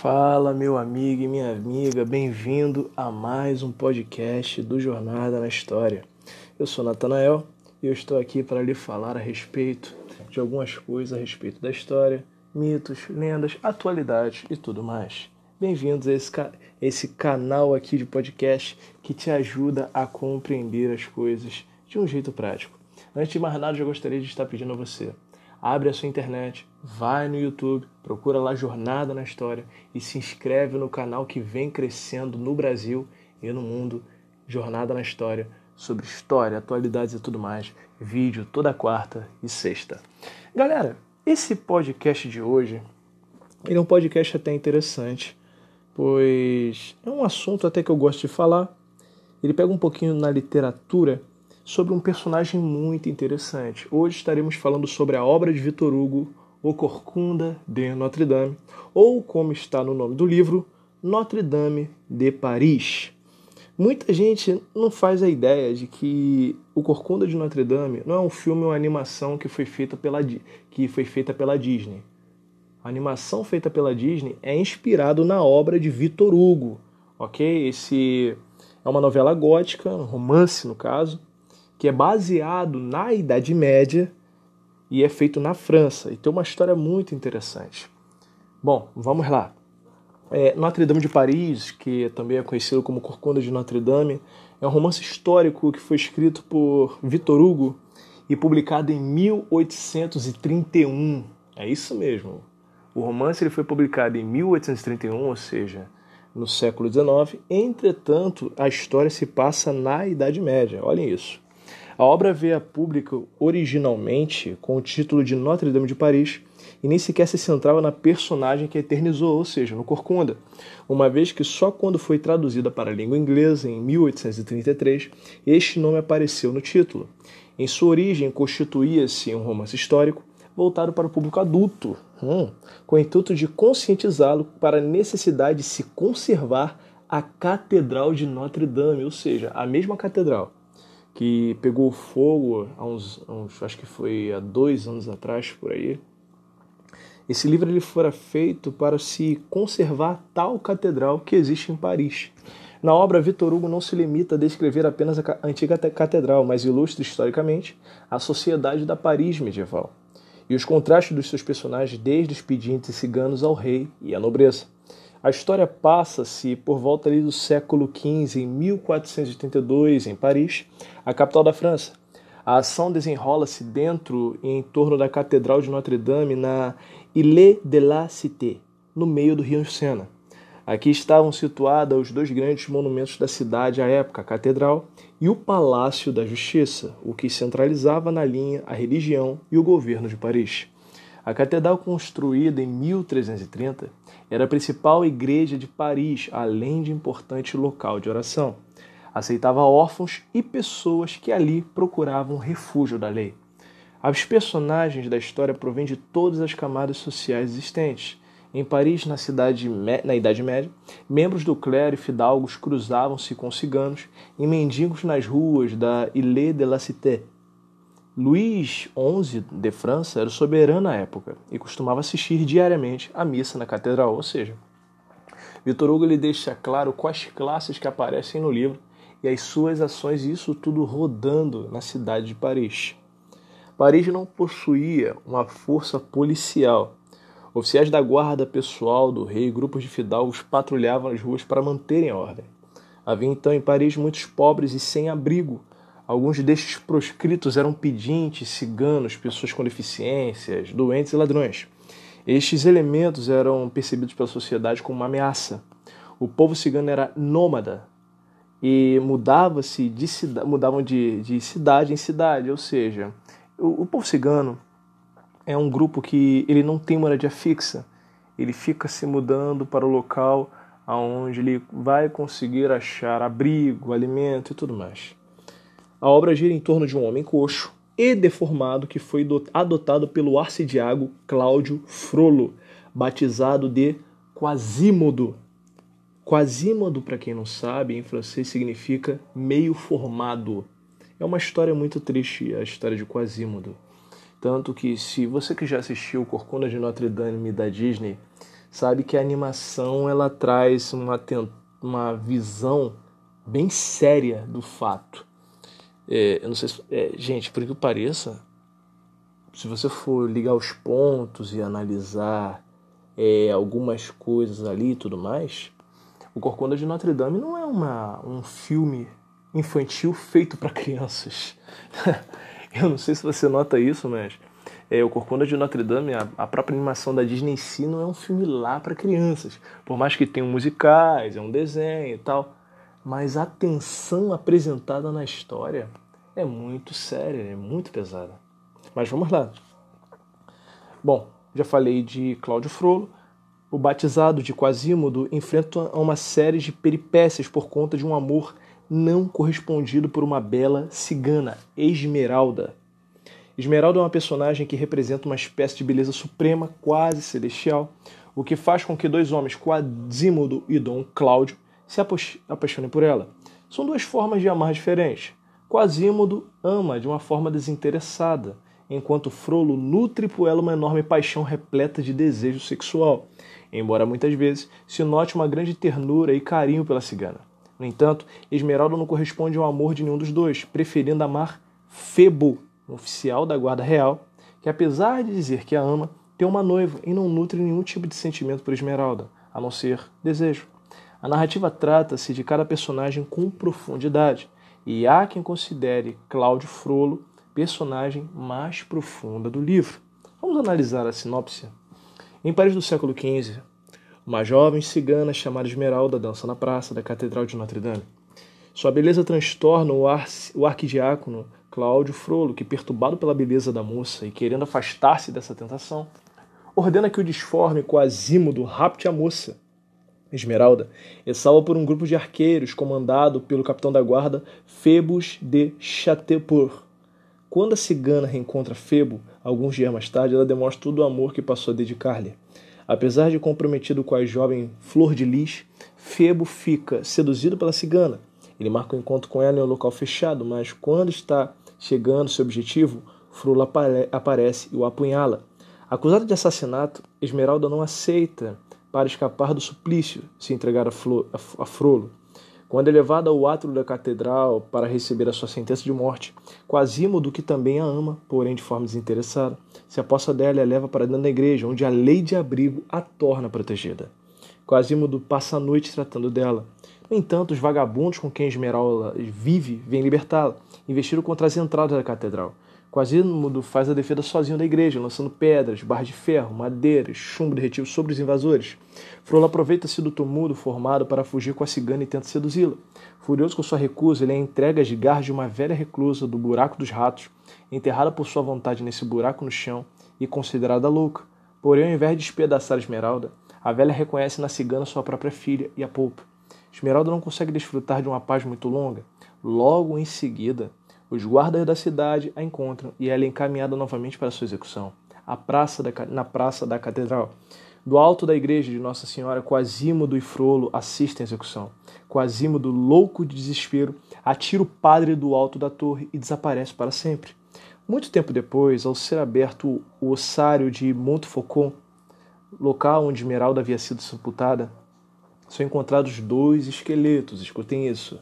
Fala, meu amigo e minha amiga, bem-vindo a mais um podcast do Jornada na História. Eu sou Natanael e eu estou aqui para lhe falar a respeito de algumas coisas a respeito da história, mitos, lendas, atualidades e tudo mais. Bem-vindos a esse, esse canal aqui de podcast que te ajuda a compreender as coisas de um jeito prático. Antes de mais nada, eu gostaria de estar pedindo a você abre a sua internet, vai no YouTube, procura lá Jornada na História e se inscreve no canal que vem crescendo no Brasil e no mundo, Jornada na História, sobre história, atualidades e tudo mais. Vídeo toda quarta e sexta. Galera, esse podcast de hoje ele é um podcast até interessante, pois é um assunto até que eu gosto de falar. Ele pega um pouquinho na literatura sobre um personagem muito interessante. Hoje estaremos falando sobre a obra de Victor Hugo, O Corcunda de Notre Dame, ou como está no nome do livro, Notre Dame de Paris. Muita gente não faz a ideia de que O Corcunda de Notre Dame não é um filme ou animação que foi feita pela, que foi feita pela Disney. A animação feita pela Disney é inspirado na obra de Victor Hugo, ok? Esse é uma novela gótica, um romance no caso, que é baseado na Idade Média e é feito na França. E tem uma história muito interessante. Bom, vamos lá. É, Notre Dame de Paris, que também é conhecido como Corcunda de Notre Dame, é um romance histórico que foi escrito por Victor Hugo e publicado em 1831. É isso mesmo. O romance ele foi publicado em 1831, ou seja, no século XIX. Entretanto, a história se passa na Idade Média. Olhem isso. A obra veio a público originalmente com o título de Notre Dame de Paris e nem sequer se centrava na personagem que eternizou, ou seja, no Corcunda, uma vez que só quando foi traduzida para a língua inglesa, em 1833, este nome apareceu no título. Em sua origem, constituía-se um romance histórico voltado para o público adulto, hum, com o intuito de conscientizá-lo para a necessidade de se conservar a Catedral de Notre Dame, ou seja, a mesma catedral que pegou fogo há uns, uns, acho que foi há dois anos atrás por aí. Esse livro ele fora feito para se conservar tal catedral que existe em Paris. Na obra, Vitor Hugo não se limita a descrever apenas a antiga catedral, mas ilustra historicamente a sociedade da Paris medieval e os contrastes dos seus personagens, desde os pedintes ciganos ao rei e à nobreza. A história passa-se por volta do século XV, em 1482, em Paris, a capital da França. A ação desenrola-se dentro e em torno da Catedral de Notre-Dame na Ile de la Cité, no meio do rio Sena. Aqui estavam situados os dois grandes monumentos da cidade à época, a Catedral e o Palácio da Justiça, o que centralizava na linha a religião e o governo de Paris. A catedral, construída em 1330, era a principal igreja de Paris, além de importante local de oração. Aceitava órfãos e pessoas que ali procuravam refúgio da lei. Os personagens da história provêm de todas as camadas sociais existentes. Em Paris, na, cidade, na Idade Média, membros do clero e fidalgos cruzavam-se com ciganos e mendigos nas ruas da Ile de la Cité, Luís XI de França era soberano à época e costumava assistir diariamente à missa na catedral, ou seja, Vitor Hugo lhe deixa claro quais classes que aparecem no livro e as suas ações, isso tudo rodando na cidade de Paris. Paris não possuía uma força policial. Oficiais da guarda pessoal do rei e grupos de fidalgos patrulhavam as ruas para manterem a ordem. Havia então em Paris muitos pobres e sem abrigo, Alguns destes proscritos eram pedintes, ciganos, pessoas com deficiências, doentes e ladrões. Estes elementos eram percebidos pela sociedade como uma ameaça. O povo cigano era nômada e mudava-se de mudavam de, de, cidade em cidade, ou seja, o, o povo cigano é um grupo que ele não tem moradia fixa, ele fica se mudando para o local aonde ele vai conseguir achar abrigo, alimento e tudo mais. A obra gira em torno de um homem coxo e deformado que foi adotado pelo arcidiago Cláudio Frollo, batizado de Quasimodo. Quasimodo, para quem não sabe, em francês significa meio formado. É uma história muito triste, a história de Quasimodo. Tanto que, se você que já assistiu Corcunda de Notre Dame da Disney, sabe que a animação ela traz uma, uma visão bem séria do fato. É, eu não sei se, é, gente, por que pareça, se você for ligar os pontos e analisar é, algumas coisas ali e tudo mais, o Corcunda de Notre Dame não é uma, um filme infantil feito para crianças. eu não sei se você nota isso, mas é, o Corcunda de Notre Dame, a, a, própria animação da Disney em si, não é um filme lá para crianças. Por mais que tenha musicais, é um desenho e tal, mas a tensão apresentada na história é muito séria, é muito pesada. Mas vamos lá. Bom, já falei de Cláudio Frollo. O batizado de Quasímodo enfrenta uma série de peripécias por conta de um amor não correspondido por uma bela cigana, Esmeralda. Esmeralda é uma personagem que representa uma espécie de beleza suprema, quase celestial, o que faz com que dois homens, Quasímodo e Dom Cláudio, se apaixonem por ela. São duas formas de amar diferentes. Quasímodo ama de uma forma desinteressada, enquanto Frollo nutre por ela uma enorme paixão repleta de desejo sexual, embora muitas vezes se note uma grande ternura e carinho pela cigana. No entanto, Esmeralda não corresponde ao amor de nenhum dos dois, preferindo amar Febo, um oficial da Guarda Real, que apesar de dizer que a ama, tem uma noiva e não nutre nenhum tipo de sentimento por Esmeralda, a não ser desejo. A narrativa trata-se de cada personagem com profundidade, e há quem considere Cláudio Frollo personagem mais profunda do livro. Vamos analisar a sinopse. Em Paris do século XV, uma jovem cigana chamada Esmeralda dança na praça da Catedral de Notre-Dame. Sua beleza transtorna o, ar o arquidiácono Cláudio Frollo, que, perturbado pela beleza da moça e querendo afastar-se dessa tentação, ordena que o disforme Quasímodo rapte a moça. Esmeralda é salva por um grupo de arqueiros comandado pelo capitão da guarda Phoebus de Chateaupour. Quando a cigana reencontra Febo, alguns dias mais tarde, ela demonstra todo o amor que passou a dedicar-lhe. Apesar de comprometido com a jovem Flor de Lis, Febo fica seduzido pela cigana. Ele marca o um encontro com ela em um local fechado, mas quando está chegando seu objetivo, Frula apare aparece e o apunhala. Acusada de assassinato, Esmeralda não aceita para escapar do suplício se entregar a, Flo a, a Frolo. Quando é levada ao átrio da catedral para receber a sua sentença de morte, Quasímodo, que também a ama, porém de forma desinteressada, se aposta dela e a leva para dentro da igreja, onde a lei de abrigo a torna protegida. Quasímodo passa a noite tratando dela. No entanto, os vagabundos com quem Esmeralda vive vêm libertá-la, investiram contra as entradas da catedral. Quasímodo faz a defesa sozinho da igreja, lançando pedras, barras de ferro, madeiras, chumbo derretido sobre os invasores. Frollo aproveita-se do tumulto formado para fugir com a cigana e tenta seduzi-la. Furioso com sua recusa, ele a entrega às garras de uma velha reclusa do buraco dos ratos, enterrada por sua vontade nesse buraco no chão e considerada louca. Porém, ao invés de despedaçar Esmeralda, a velha reconhece na cigana sua própria filha e a poupa. Esmeralda não consegue desfrutar de uma paz muito longa. Logo em seguida, os guardas da cidade a encontram e ela é encaminhada novamente para sua execução, praça da, na praça da catedral. Do alto da igreja de Nossa Senhora, Quasímodo e Frolo assistem à execução. Quasímodo, louco de desespero, atira o padre do alto da torre e desaparece para sempre. Muito tempo depois, ao ser aberto o ossário de Montfaucon, local onde Esmeralda havia sido sepultada, são encontrados dois esqueletos, escutem isso.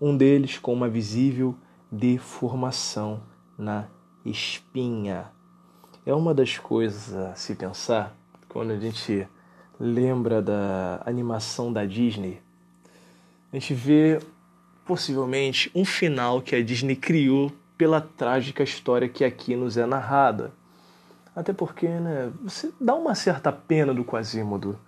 Um deles com uma visível deformação na espinha. É uma das coisas a se pensar quando a gente lembra da animação da Disney. A gente vê possivelmente um final que a Disney criou pela trágica história que aqui nos é narrada. Até porque, né, você dá uma certa pena do Quasimodo.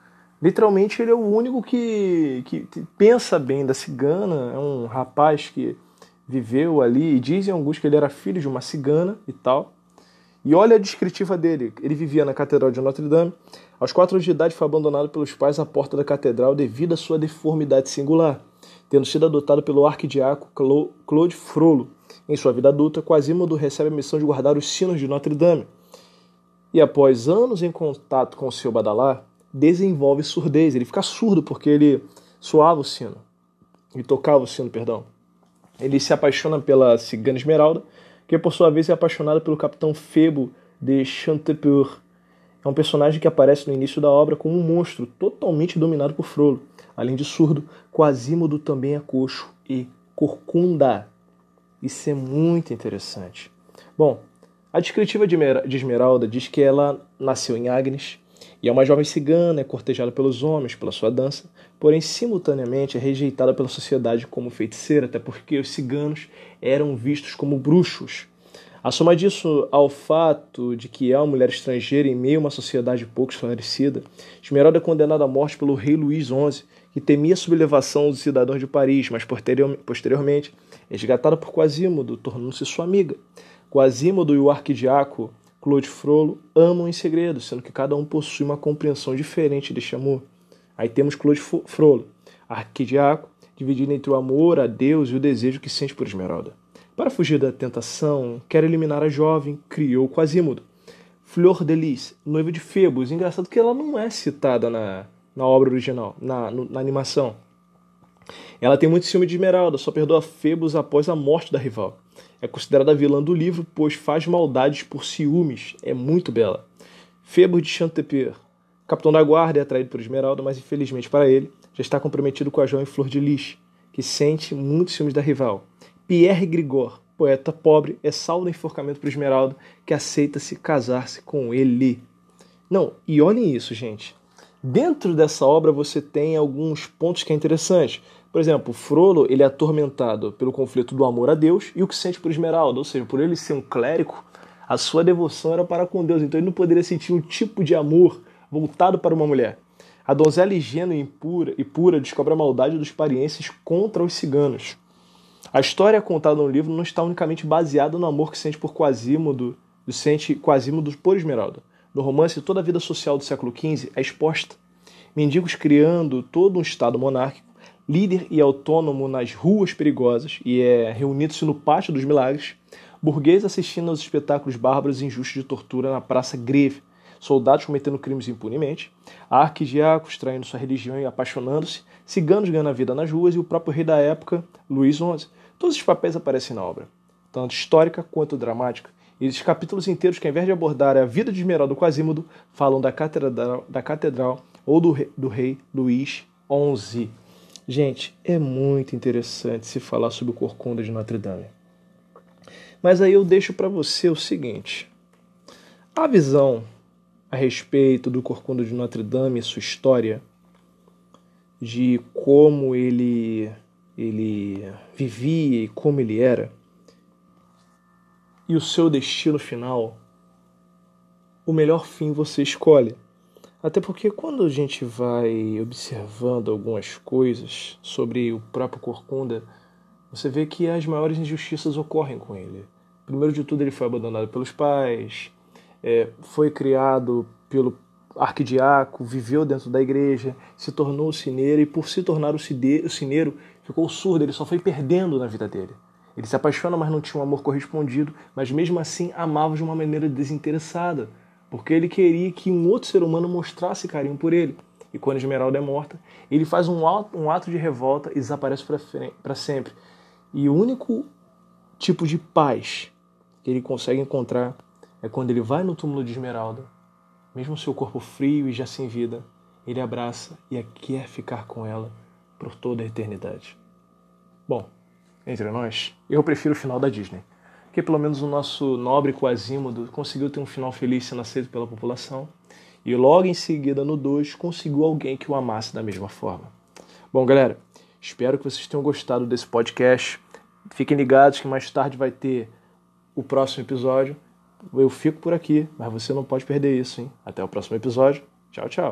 Literalmente ele é o único que, que pensa bem da cigana, é um rapaz que viveu ali, e dizem alguns que ele era filho de uma cigana e tal. E olha a descritiva dele. Ele vivia na Catedral de Notre Dame. Aos quatro anos de idade foi abandonado pelos pais à porta da catedral devido à sua deformidade singular, tendo sido adotado pelo arquidiaco Claude Frollo. Em sua vida adulta, Quasimodo recebe a missão de guardar os sinos de Notre Dame. E após anos em contato com o seu badalar, desenvolve surdez. Ele fica surdo porque ele soava o sino. E tocava o sino, perdão. Ele se apaixona pela cigana Esmeralda, que por sua vez é apaixonada pelo capitão Febo de Chantepour. É um personagem que aparece no início da obra como um monstro totalmente dominado por Frollo. Além de surdo, Quasimodo também é coxo e corcunda. Isso é muito interessante. Bom, a descritiva de Esmeralda diz que ela nasceu em Agnes e é uma jovem cigana, é cortejada pelos homens pela sua dança, porém simultaneamente é rejeitada pela sociedade como feiticeira, até porque os ciganos eram vistos como bruxos. A soma disso ao fato de que é uma mulher estrangeira em meio a uma sociedade pouco esclarecida, Esmeralda é condenada à morte pelo rei Luís XI, que temia a sublevação dos cidadãos de Paris, mas posteriormente resgatada por Quasimodo, tornando-se sua amiga. Quasimodo e o arquidiaco Claude Frollo amam em segredo, sendo que cada um possui uma compreensão diferente deste amor. Aí temos Claude Frollo, arquidiaco, dividido entre o amor a Deus e o desejo que sente por Esmeralda. Para fugir da tentação, quer eliminar a jovem, criou Quasimodo. Fleur de Lis, noiva de Phoebus. Engraçado que ela não é citada na, na obra original, na, no, na animação. Ela tem muito ciúme de Esmeralda, só perdoa Phoebus após a morte da rival. É considerada vilã do livro, pois faz maldades por ciúmes. É muito bela. Febo de Chantepeur. Capitão da guarda é atraído por Esmeralda, mas infelizmente para ele, já está comprometido com a jovem Flor de Lis, que sente muitos ciúmes da rival. Pierre Grigor, poeta pobre, é salvo do enforcamento por Esmeralda, que aceita se casar-se com ele. Não, e olhem isso, gente. Dentro dessa obra você tem alguns pontos que é interessante. Por exemplo, Frollo ele é atormentado pelo conflito do amor a Deus e o que sente por Esmeralda, ou seja, por ele ser um clérigo, a sua devoção era para com Deus, então ele não poderia sentir um tipo de amor voltado para uma mulher. A donzela ingênua e pura, e pura descobre a maldade dos parienses contra os ciganos. A história contada no livro não está unicamente baseada no amor que sente por Quasimodo, sente Quasimodo por Esmeralda. No romance, toda a vida social do século XV é exposta. Mendigos criando todo um estado monárquico líder e autônomo nas ruas perigosas e é reunido-se no Pátio dos Milagres, burguês assistindo aos espetáculos bárbaros e injustos de tortura na Praça Greve, soldados cometendo crimes impunemente, arquidiácos traindo sua religião e apaixonando-se, ciganos ganhando a vida nas ruas e o próprio rei da época, Luís XI. Todos os papéis aparecem na obra, tanto histórica quanto dramática. E esses capítulos inteiros que, ao invés de abordar a vida de Esmeralda Quasimodo, falam da catedral, da catedral ou do rei, do rei Luís XI. Gente, é muito interessante se falar sobre o Corcunda de Notre Dame. Mas aí eu deixo para você o seguinte: a visão a respeito do Corcunda de Notre Dame e sua história, de como ele ele vivia e como ele era, e o seu destino final, o melhor fim você escolhe. Até porque quando a gente vai observando algumas coisas sobre o próprio Corcunda, você vê que as maiores injustiças ocorrem com ele. Primeiro de tudo, ele foi abandonado pelos pais, é, foi criado pelo arquidiaco, viveu dentro da igreja, se tornou cineiro e por se tornar o cineiro ficou surdo, ele só foi perdendo na vida dele. Ele se apaixona, mas não tinha um amor correspondido, mas mesmo assim amava de uma maneira desinteressada porque ele queria que um outro ser humano mostrasse carinho por ele. E quando Esmeralda é morta, ele faz um ato, um ato de revolta e desaparece para sempre. E o único tipo de paz que ele consegue encontrar é quando ele vai no túmulo de Esmeralda, mesmo seu corpo frio e já sem vida, ele abraça e quer ficar com ela por toda a eternidade. Bom, entre nós, eu prefiro o final da Disney que pelo menos o nosso nobre Quasimodo conseguiu ter um final feliz sendo aceito pela população, e logo em seguida, no 2, conseguiu alguém que o amasse da mesma forma. Bom, galera, espero que vocês tenham gostado desse podcast. Fiquem ligados que mais tarde vai ter o próximo episódio. Eu fico por aqui, mas você não pode perder isso, hein? Até o próximo episódio. Tchau, tchau.